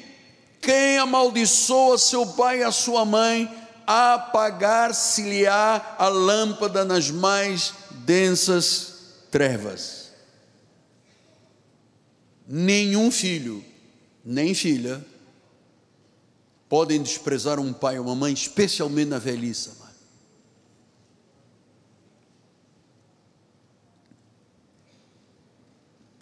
quem amaldiçoa seu pai e a sua mãe, apagar-se-lhe-á a lâmpada nas mais densas trevas. Nenhum filho, nem filha, podem desprezar um pai ou uma mãe, especialmente na velhice. Amado.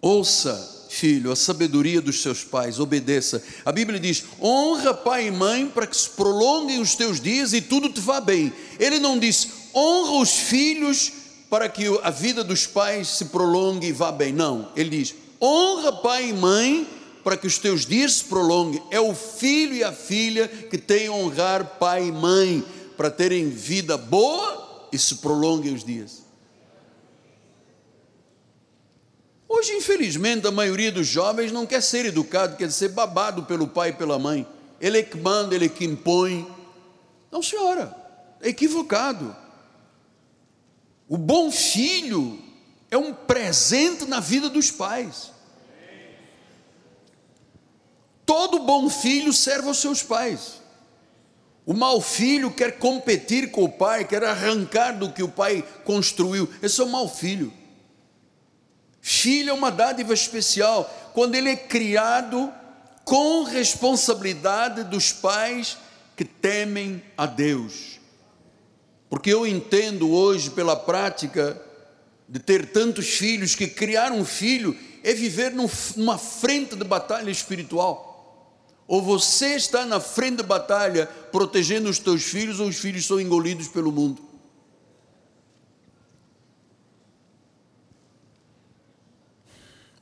Ouça, filho, a sabedoria dos seus pais, obedeça. A Bíblia diz: honra pai e mãe para que se prolonguem os teus dias e tudo te vá bem. Ele não diz honra os filhos para que a vida dos pais se prolongue e vá bem. Não, ele diz honra pai e mãe para que os teus dias se prolonguem. É o filho e a filha que têm a honrar pai e mãe para terem vida boa e se prolonguem os dias. Hoje, infelizmente, a maioria dos jovens não quer ser educado, quer ser babado pelo pai e pela mãe. Ele é que manda, ele é que impõe. Não, senhora, é equivocado. O bom filho é um presente na vida dos pais. Todo bom filho serve aos seus pais. O mau filho quer competir com o pai, quer arrancar do que o pai construiu. Esse é o mau filho. Filho é uma dádiva especial quando ele é criado com responsabilidade dos pais que temem a Deus. Porque eu entendo hoje, pela prática de ter tantos filhos, que criar um filho é viver numa frente de batalha espiritual. Ou você está na frente de batalha protegendo os teus filhos, ou os filhos são engolidos pelo mundo.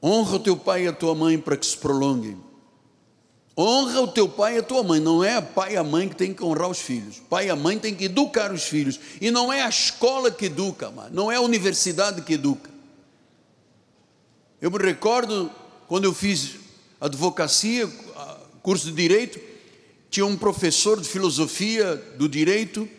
Honra o teu pai e a tua mãe para que se prolonguem. Honra o teu pai e a tua mãe. Não é a pai e a mãe que tem que honrar os filhos. Pai e a mãe tem que educar os filhos. E não é a escola que educa, não é a universidade que educa. Eu me recordo quando eu fiz advocacia, curso de direito, tinha um professor de filosofia do direito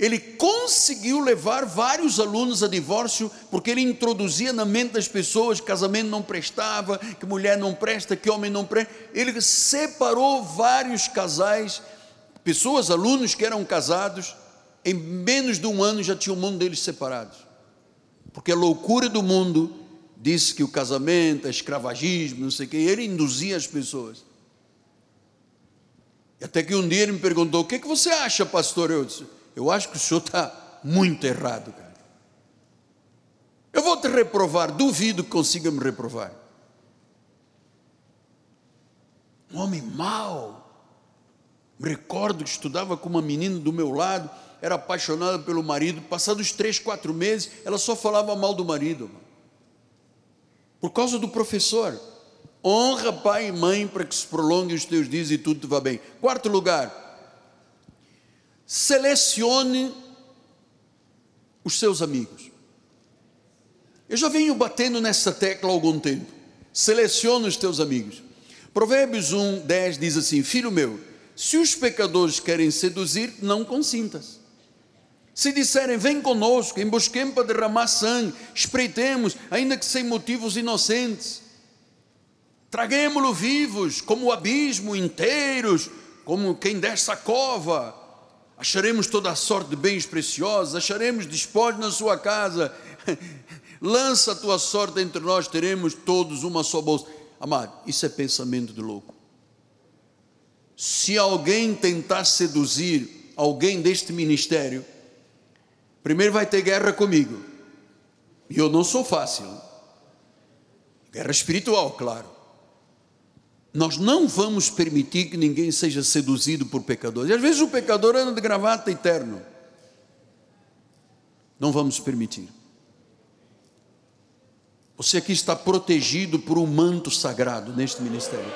ele conseguiu levar vários alunos a divórcio, porque ele introduzia na mente das pessoas que casamento não prestava, que mulher não presta, que homem não presta. Ele separou vários casais, pessoas, alunos que eram casados, em menos de um ano já tinha o mundo deles separados. Porque a loucura do mundo disse que o casamento é escravagismo, não sei o quê, ele induzia as pessoas. E até que um dia ele me perguntou: O que, que você acha, pastor? Eu disse eu acho que o senhor está muito errado, cara. Eu vou te reprovar, duvido que consiga me reprovar. Um homem mau. Me recordo que estudava com uma menina do meu lado, era apaixonada pelo marido. Passados três, quatro meses, ela só falava mal do marido. Por causa do professor. Honra pai e mãe para que se prolonguem os teus dias e tudo te vá bem. Quarto lugar, selecione os seus amigos. Eu já venho batendo nessa tecla há algum tempo. Selecione os teus amigos. Provérbios 1, 10 diz assim: Filho meu, se os pecadores querem seduzir, não consintas. Se disserem, vem conosco, embosquemos para derramar sangue, espreitemos, ainda que sem motivos inocentes, traguemo-lo vivos, como o abismo, inteiros, como quem desce a cova, acharemos toda a sorte de bens preciosos, acharemos despojos na sua casa, [LAUGHS] lança a tua sorte entre nós, teremos todos uma só bolsa. Amado, isso é pensamento de louco. Se alguém tentar seduzir alguém deste ministério, primeiro vai ter guerra comigo, e eu não sou fácil. Guerra espiritual, claro. Nós não vamos permitir que ninguém seja seduzido por pecadores. E às vezes o pecador anda de gravata eterno. Não vamos permitir. Você aqui está protegido por um manto sagrado neste ministério.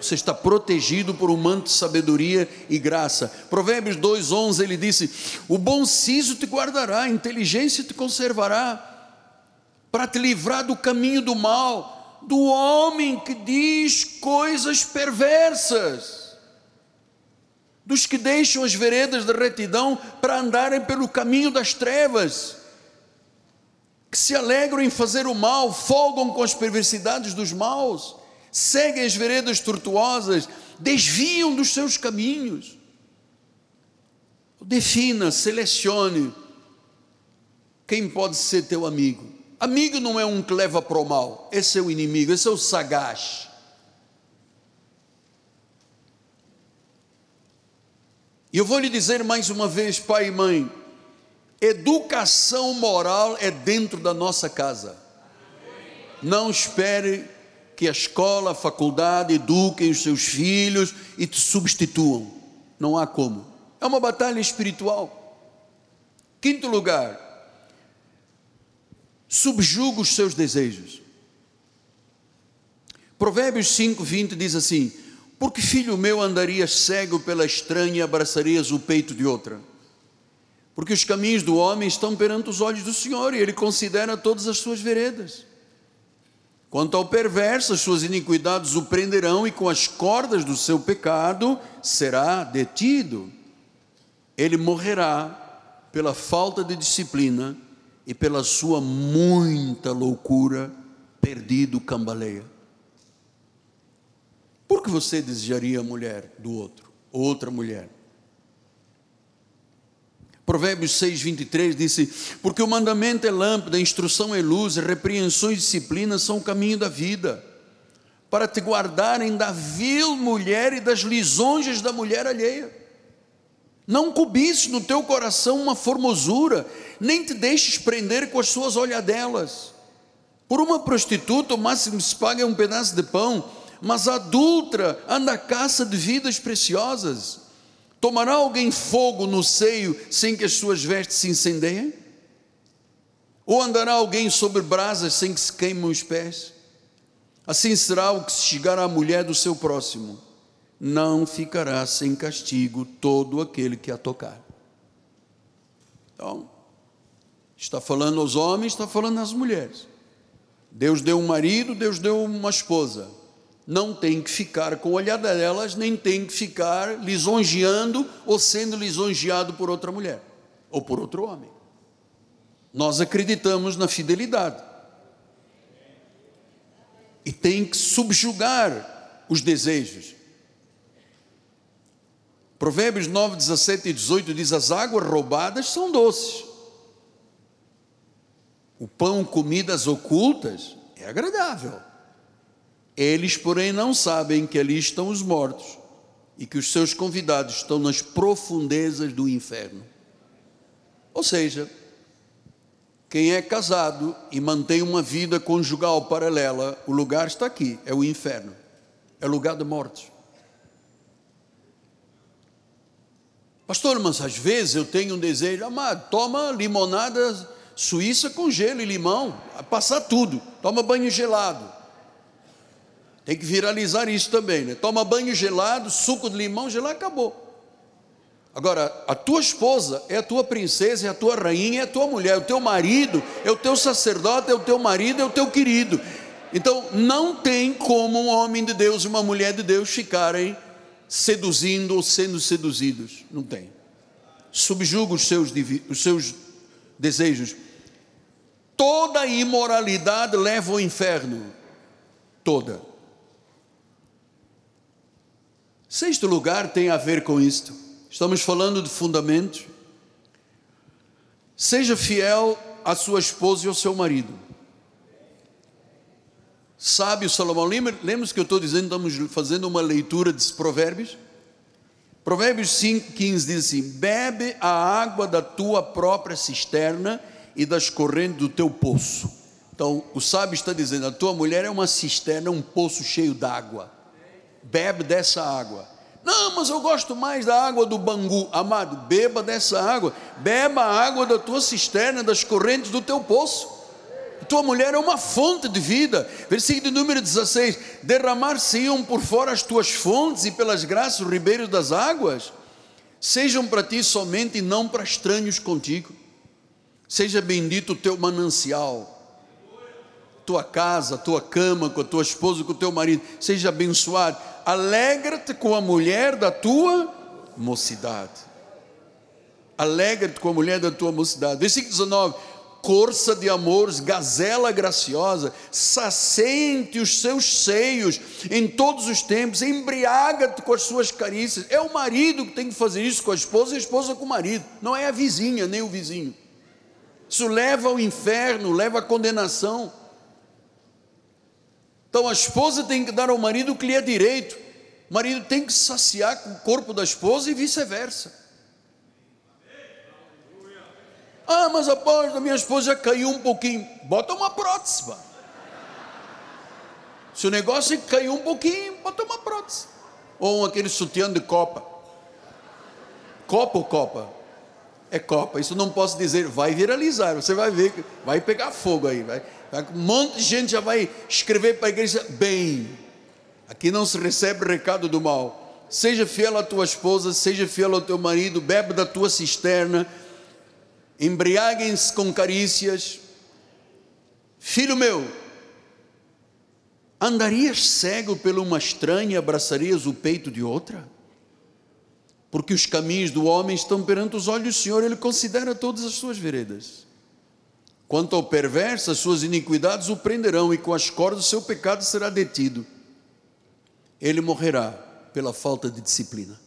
Você está protegido por um manto de sabedoria e graça. Provérbios 2:11 ele disse: "O bom siso te guardará, a inteligência te conservará, para te livrar do caminho do mal." Do homem que diz coisas perversas, dos que deixam as veredas de retidão para andarem pelo caminho das trevas, que se alegram em fazer o mal, folgam com as perversidades dos maus, seguem as veredas tortuosas, desviam dos seus caminhos. Defina, selecione quem pode ser teu amigo. Amigo não é um que leva para o mal, esse é o inimigo, esse é o sagaz. E eu vou lhe dizer mais uma vez, pai e mãe, educação moral é dentro da nossa casa. Não espere que a escola, a faculdade eduquem os seus filhos e te substituam. Não há como. É uma batalha espiritual. Quinto lugar, subjuga os seus desejos. Provérbios 5, 20 diz assim: Porque filho meu andarias cego pela estranha e abraçarias o peito de outra? Porque os caminhos do homem estão perante os olhos do Senhor e ele considera todas as suas veredas. Quanto ao perverso, as suas iniquidades o prenderão e com as cordas do seu pecado será detido. Ele morrerá pela falta de disciplina e pela sua muita loucura, perdido cambaleia. Por que você desejaria a mulher do outro, outra mulher? Provérbios 6, 23 disse: Porque o mandamento é lâmpada, a instrução é luz, repreensões e disciplina são o caminho da vida, para te guardarem da vil mulher e das lisonjas da mulher alheia. Não cobices no teu coração uma formosura, nem te deixes prender com as suas olhadelas, Por uma prostituta, o máximo se paga é um pedaço de pão, mas a adulta anda à caça de vidas preciosas. Tomará alguém fogo no seio sem que as suas vestes se incendeiem? Ou andará alguém sobre brasas sem que se queimem os pés? Assim será o que se chegar à mulher do seu próximo, não ficará sem castigo todo aquele que a tocar. Então, está falando aos homens, está falando às mulheres. Deus deu um marido, Deus deu uma esposa. Não tem que ficar com olhada delas, nem tem que ficar lisonjeando ou sendo lisonjeado por outra mulher ou por outro homem. Nós acreditamos na fidelidade e tem que subjugar os desejos. Provérbios 9, 17 e 18 diz: As águas roubadas são doces, o pão, comidas ocultas, é agradável. Eles, porém, não sabem que ali estão os mortos e que os seus convidados estão nas profundezas do inferno. Ou seja, quem é casado e mantém uma vida conjugal paralela, o lugar está aqui, é o inferno, é lugar de morte. Pastor, mas às vezes eu tenho um desejo, amado, toma limonada suíça com gelo e limão, passar tudo, toma banho gelado. Tem que viralizar isso também, né? Toma banho gelado, suco de limão gelado, acabou. Agora, a tua esposa é a tua princesa, é a tua rainha, é a tua mulher, é o teu marido, é o teu sacerdote, é o teu marido, é o teu querido. Então, não tem como um homem de Deus e uma mulher de Deus ficarem seduzindo ou sendo seduzidos. Não tem. Subjuga os seus, os seus desejos. Toda imoralidade leva ao inferno. Toda. Sexto lugar tem a ver com isto. Estamos falando de fundamentos. Seja fiel à sua esposa e ao seu marido. Sábio Salomão, lembra-se que eu estou dizendo, estamos fazendo uma leitura de provérbios? Provérbios 5, 15 diz assim: Bebe a água da tua própria cisterna e das correntes do teu poço. Então, o sábio está dizendo: a tua mulher é uma cisterna, um poço cheio d'água. Bebe dessa água. Não, mas eu gosto mais da água do Bangu. Amado, beba dessa água. Beba a água da tua cisterna, das correntes do teu poço. Tua mulher é uma fonte de vida. Versículo número 16: Derramar-se-iam por fora as tuas fontes e pelas graças os ribeiros das águas. Sejam para ti somente e não para estranhos contigo. Seja bendito o teu manancial tua casa, tua cama, com a tua esposa, com o teu marido, seja abençoado alegra-te com a mulher da tua mocidade. Alegra-te com a mulher da tua mocidade. Versículo 19: Corça de amores, gazela graciosa, sacente os seus seios em todos os tempos, embriaga-te com as suas carícias. É o marido que tem que fazer isso com a esposa e a esposa com o marido, não é a vizinha nem o vizinho. Isso leva ao inferno, leva à condenação. Então a esposa tem que dar ao marido o que lhe é direito. O marido tem que saciar com o corpo da esposa e vice-versa. Ah, mas a minha esposa caiu um pouquinho. Bota uma prótese. Pá. Se o negócio caiu um pouquinho, bota uma prótese. Ou aquele sutiã de copa. Copa ou copa? É copa. Isso não posso dizer. Vai viralizar. Você vai ver. Vai pegar fogo aí. Vai. Um monte de gente já vai escrever para a igreja: bem, aqui não se recebe recado do mal. Seja fiel à tua esposa, seja fiel ao teu marido, bebe da tua cisterna, embriaguem-se com carícias. Filho meu, andarias cego pela uma estranha abraçarias o peito de outra? Porque os caminhos do homem estão perante os olhos do Senhor, Ele considera todas as suas veredas. Quanto ao perverso, as suas iniquidades o prenderão, e com as cordas do seu pecado será detido. Ele morrerá pela falta de disciplina,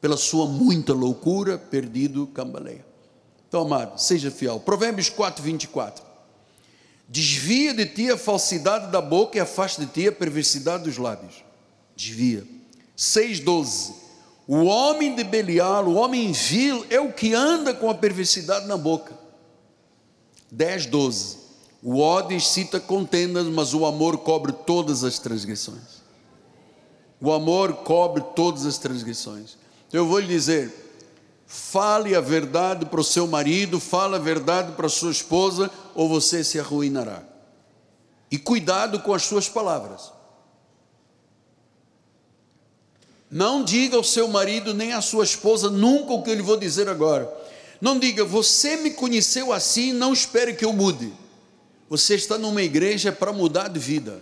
pela sua muita loucura, perdido, cambaleia. Então, amado, seja fiel. Provérbios 4, 24. Desvia de ti a falsidade da boca e afaste de ti a perversidade dos lábios. Desvia. 6, 12. O homem de Belial, o homem vil, é o que anda com a perversidade na boca 10, 12. O ódio excita contendas, mas o amor cobre todas as transgressões. O amor cobre todas as transgressões. Então eu vou lhe dizer: fale a verdade para o seu marido, fale a verdade para a sua esposa, ou você se arruinará. E cuidado com as suas palavras. Não diga ao seu marido nem à sua esposa nunca o que eu lhe vou dizer agora. Não diga, você me conheceu assim, não espere que eu mude. Você está numa igreja para mudar de vida.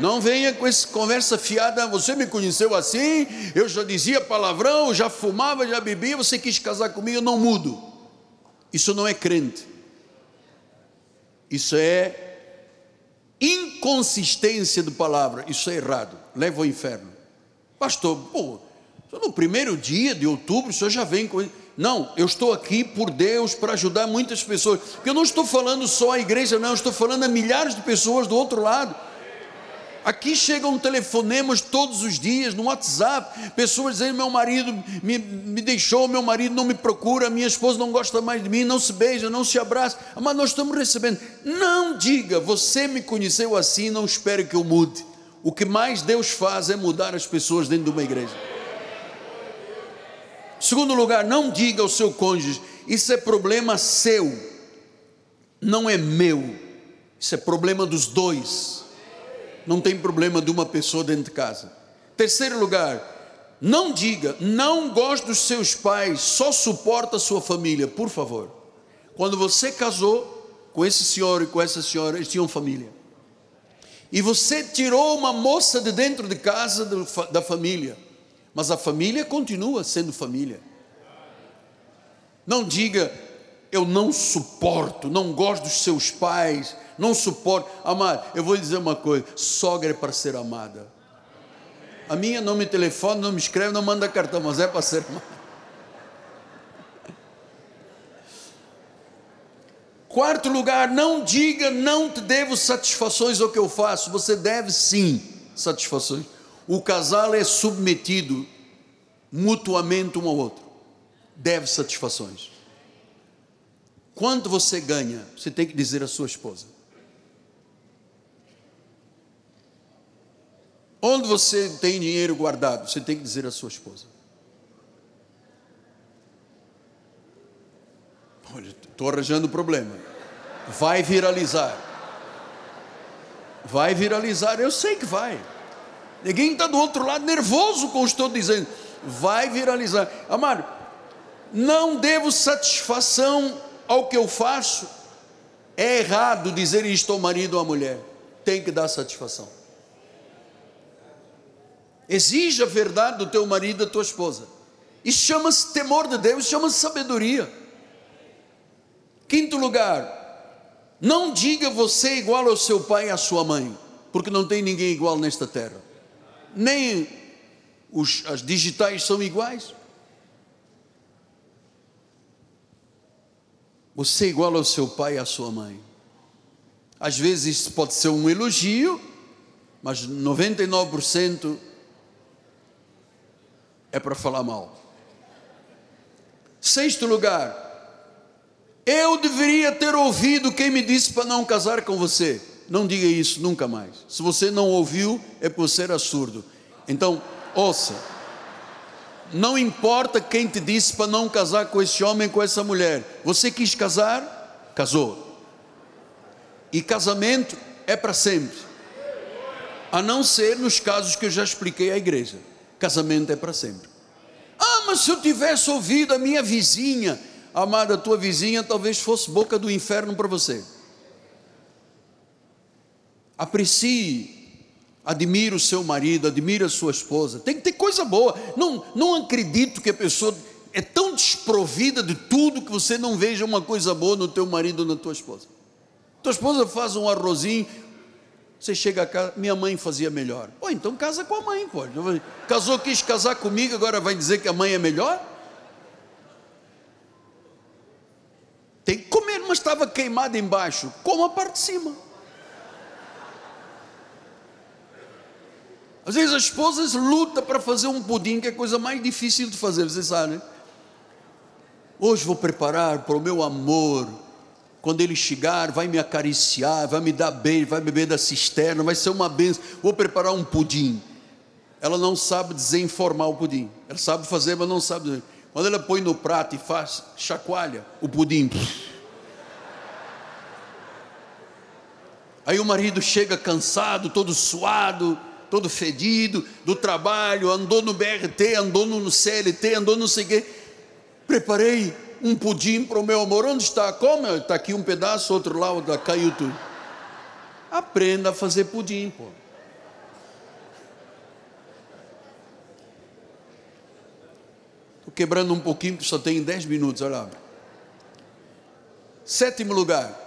Não venha com essa conversa fiada, você me conheceu assim, eu já dizia palavrão, já fumava, já bebia, você quis casar comigo, eu não mudo. Isso não é crente. Isso é inconsistência de palavra, isso é errado, leva ao inferno. Pastor, pô, no primeiro dia de outubro o senhor já vem com. Não, eu estou aqui por Deus para ajudar muitas pessoas, porque eu não estou falando só à igreja, não, eu estou falando a milhares de pessoas do outro lado. Aqui chegam telefonemas todos os dias no WhatsApp, pessoas dizendo: meu marido me, me deixou, meu marido não me procura, minha esposa não gosta mais de mim, não se beija, não se abraça. Mas nós estamos recebendo. Não diga, você me conheceu assim, não espere que eu mude. O que mais Deus faz é mudar as pessoas dentro de uma igreja. Segundo lugar, não diga ao seu cônjuge, isso é problema seu, não é meu, isso é problema dos dois não tem problema de uma pessoa dentro de casa. Terceiro lugar, não diga, não gosto dos seus pais, só suporta sua família, por favor. Quando você casou com esse senhor e com essa senhora, eles tinham família. E você tirou uma moça de dentro de casa da família, mas a família continua sendo família. Não diga, eu não suporto, não gosto dos seus pais, não suporto. Amado, eu vou dizer uma coisa: sogra é para ser amada. A minha não me telefona, não me escreve, não manda cartão, mas é para ser amada. Quarto lugar, não diga não te devo satisfações ao que eu faço, você deve sim satisfações. O casal é submetido mutuamente um ao outro, deve satisfações. Quanto você ganha, você tem que dizer à sua esposa. Onde você tem dinheiro guardado, você tem que dizer à sua esposa. Olha, estou arranjando um problema. Vai viralizar. Vai viralizar, eu sei que vai. Ninguém está do outro lado nervoso com o que estou dizendo. Vai viralizar. Amado, não devo satisfação ao que eu faço. É errado dizer isto ao marido ou à mulher. Tem que dar satisfação. Exige a verdade do teu marido e da tua esposa. Isso chama-se temor de Deus, chama-se sabedoria. Quinto lugar, não diga você igual ao seu pai e à sua mãe, porque não tem ninguém igual nesta terra. Nem os, as digitais são iguais. Você é igual ao seu pai e à sua mãe. Às vezes isso pode ser um elogio, mas 99% é para falar mal. Sexto lugar, eu deveria ter ouvido quem me disse para não casar com você. Não diga isso nunca mais. Se você não ouviu, é por ser absurdo. Então, ouça. Não importa quem te disse para não casar com esse homem, com essa mulher. Você quis casar? Casou. E casamento é para sempre. A não ser nos casos que eu já expliquei à igreja casamento é para sempre. Ah, mas se eu tivesse ouvido a minha vizinha, amada, tua vizinha talvez fosse boca do inferno para você. Aprecie, admire o seu marido, admire a sua esposa. Tem que ter coisa boa. Não, não acredito que a pessoa é tão desprovida de tudo que você não veja uma coisa boa no teu marido ou na tua esposa. Tua esposa faz um arrozinho, você chega a casa, minha mãe fazia melhor. Pô, então casa com a mãe, pô. Casou, quis casar comigo, agora vai dizer que a mãe é melhor? Tem que comer, mas estava queimado embaixo. Como a parte de cima. Às vezes as esposas lutam para fazer um pudim, que é a coisa mais difícil de fazer, vocês sabem. Hoje vou preparar para o meu amor quando ele chegar, vai me acariciar, vai me dar beijo, vai beber da cisterna, vai ser uma benção. Vou preparar um pudim. Ela não sabe desenformar o pudim. Ela sabe fazer, mas não sabe. Dizer. Quando ela põe no prato e faz, chacoalha o pudim. Aí o marido chega cansado, todo suado, todo fedido do trabalho, andou no BRT, andou no CLT, andou no sei quê. Preparei um pudim para o meu amor. Onde está? Como? Está aqui um pedaço, outro lá, outro, caiu tudo. Aprenda a fazer pudim, pô. Estou quebrando um pouquinho, porque só tem 10 minutos, olha lá. Sétimo lugar.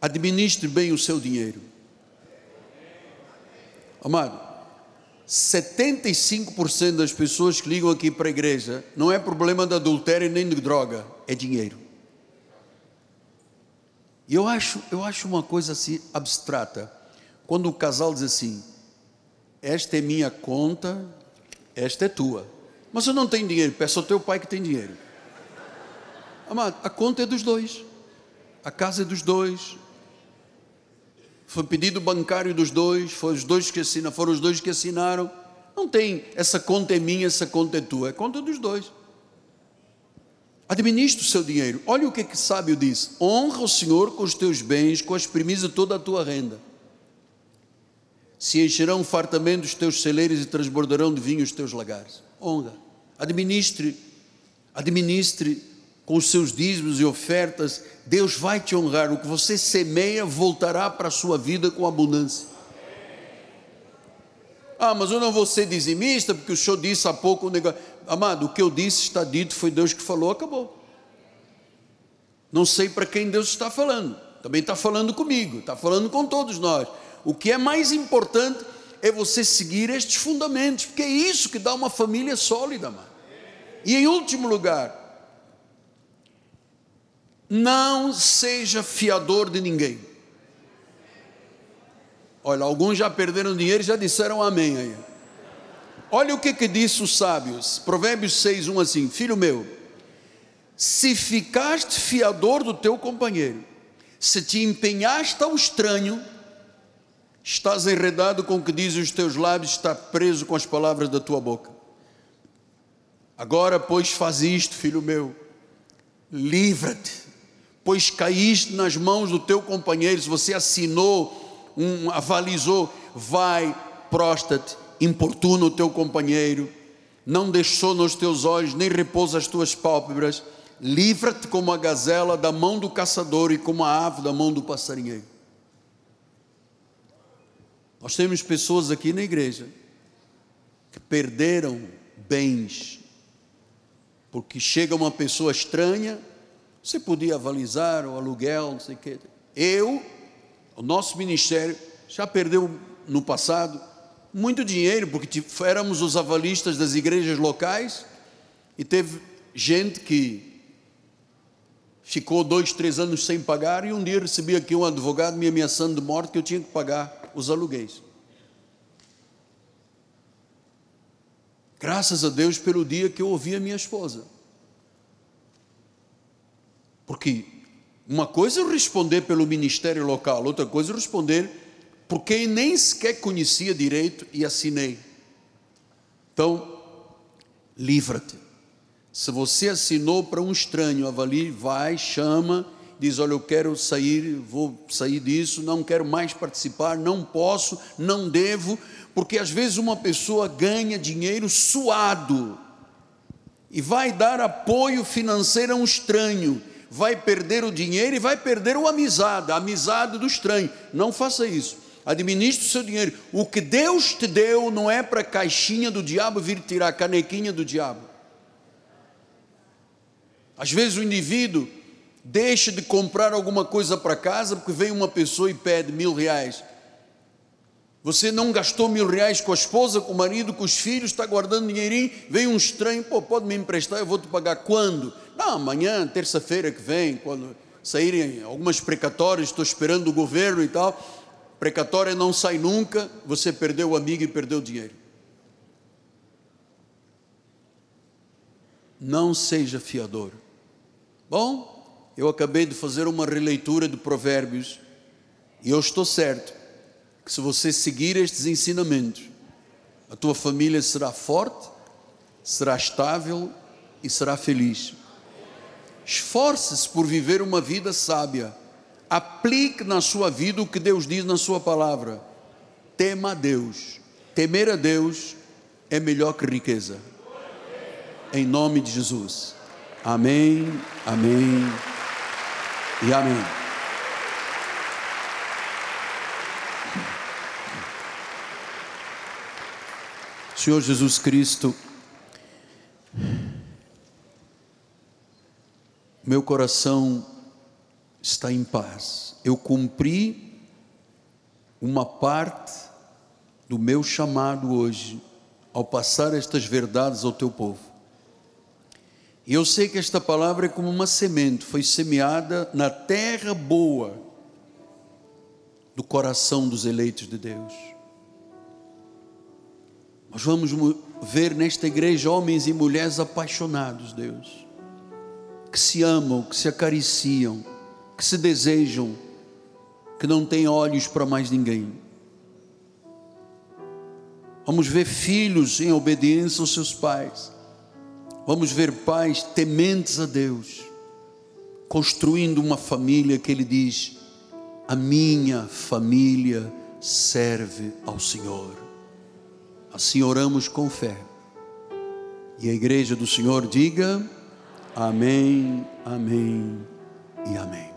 Administre bem o seu dinheiro. Amado, 75% das pessoas que ligam aqui para a igreja não é problema de adultério nem de droga, é dinheiro. E eu acho, eu acho uma coisa assim abstrata. Quando o casal diz assim: Esta é minha conta, esta é tua. Mas eu não tenho dinheiro, peça ao teu pai que tem dinheiro. Amado, a conta é dos dois. A casa é dos dois, foi pedido bancário dos dois, foram os dois que assinaram, foram os dois que assinaram. Não tem essa conta é minha, essa conta é tua, é conta dos dois. Administre o seu dinheiro. Olha o que que sábio diz: honra o Senhor com os teus bens, com as primícias de toda a tua renda. Se encherão fartamente os teus celeiros e transbordarão de vinho os teus lagares. Honra. Administre, administre com os seus dízimos e ofertas, Deus vai te honrar. O que você semeia voltará para a sua vida com abundância. Ah, mas eu não vou ser dizimista, porque o senhor disse há pouco um negócio. Amado, o que eu disse está dito, foi Deus que falou, acabou. Não sei para quem Deus está falando. Também está falando comigo, está falando com todos nós. O que é mais importante é você seguir estes fundamentos, porque é isso que dá uma família sólida, amado. E em último lugar, não seja fiador de ninguém. Olha, alguns já perderam dinheiro e já disseram amém aí. Olha o que, que disse os sábios, Provérbios 6, 1 assim: Filho meu, se ficaste fiador do teu companheiro, se te empenhaste ao estranho, estás enredado com o que dizem os teus lábios, está preso com as palavras da tua boca. Agora, pois, faz isto, filho meu, livra-te pois caíste nas mãos do teu companheiro, se você assinou, um, avalizou, vai, prostate, importuna o teu companheiro, não deixou nos teus olhos, nem repousa as tuas pálpebras, livra-te como a gazela da mão do caçador e como a ave da mão do passarinheiro. Nós temos pessoas aqui na igreja que perderam bens, porque chega uma pessoa estranha, você podia avalizar o aluguel, não sei o quê. Eu, o nosso ministério, já perdeu no passado muito dinheiro, porque éramos os avalistas das igrejas locais e teve gente que ficou dois, três anos sem pagar e um dia recebi aqui um advogado me ameaçando de morte que eu tinha que pagar os aluguéis. Graças a Deus pelo dia que eu ouvi a minha esposa. Porque uma coisa é responder pelo ministério local, outra coisa é responder por quem nem sequer conhecia direito e assinei. Então, livra-te. Se você assinou para um estranho, avalie, vai, chama, diz: Olha, eu quero sair, vou sair disso, não quero mais participar, não posso, não devo, porque às vezes uma pessoa ganha dinheiro suado e vai dar apoio financeiro a um estranho vai perder o dinheiro e vai perder a amizade, a amizade do estranho. Não faça isso. Administre o seu dinheiro. O que Deus te deu não é para a caixinha do diabo vir tirar a canequinha do diabo. Às vezes o indivíduo deixa de comprar alguma coisa para casa porque vem uma pessoa e pede mil reais. Você não gastou mil reais com a esposa, com o marido, com os filhos, está guardando dinheirinho, vem um estranho, pô, pode me emprestar, eu vou te pagar quando? Não, amanhã, terça-feira que vem, quando saírem algumas precatórias, estou esperando o governo e tal. Precatória não sai nunca, você perdeu o amigo e perdeu o dinheiro. Não seja fiador. Bom, Eu acabei de fazer uma releitura de Provérbios e eu estou certo que se você seguir estes ensinamentos, a tua família será forte, será estável e será feliz. Esforce-se por viver uma vida sábia. Aplique na sua vida o que Deus diz na sua palavra. Tema a Deus. Temer a Deus é melhor que riqueza. Em nome de Jesus. Amém, amém e amém. Senhor Jesus Cristo, meu coração está em paz. Eu cumpri uma parte do meu chamado hoje ao passar estas verdades ao teu povo. E eu sei que esta palavra é como uma semente, foi semeada na terra boa do coração dos eleitos de Deus. Nós vamos ver nesta igreja homens e mulheres apaixonados, Deus, que se amam, que se acariciam, que se desejam, que não têm olhos para mais ninguém. Vamos ver filhos em obediência aos seus pais. Vamos ver pais tementes a Deus, construindo uma família que Ele diz: a minha família serve ao Senhor. Assim oramos com fé. E a igreja do Senhor diga: Amém, Amém e Amém.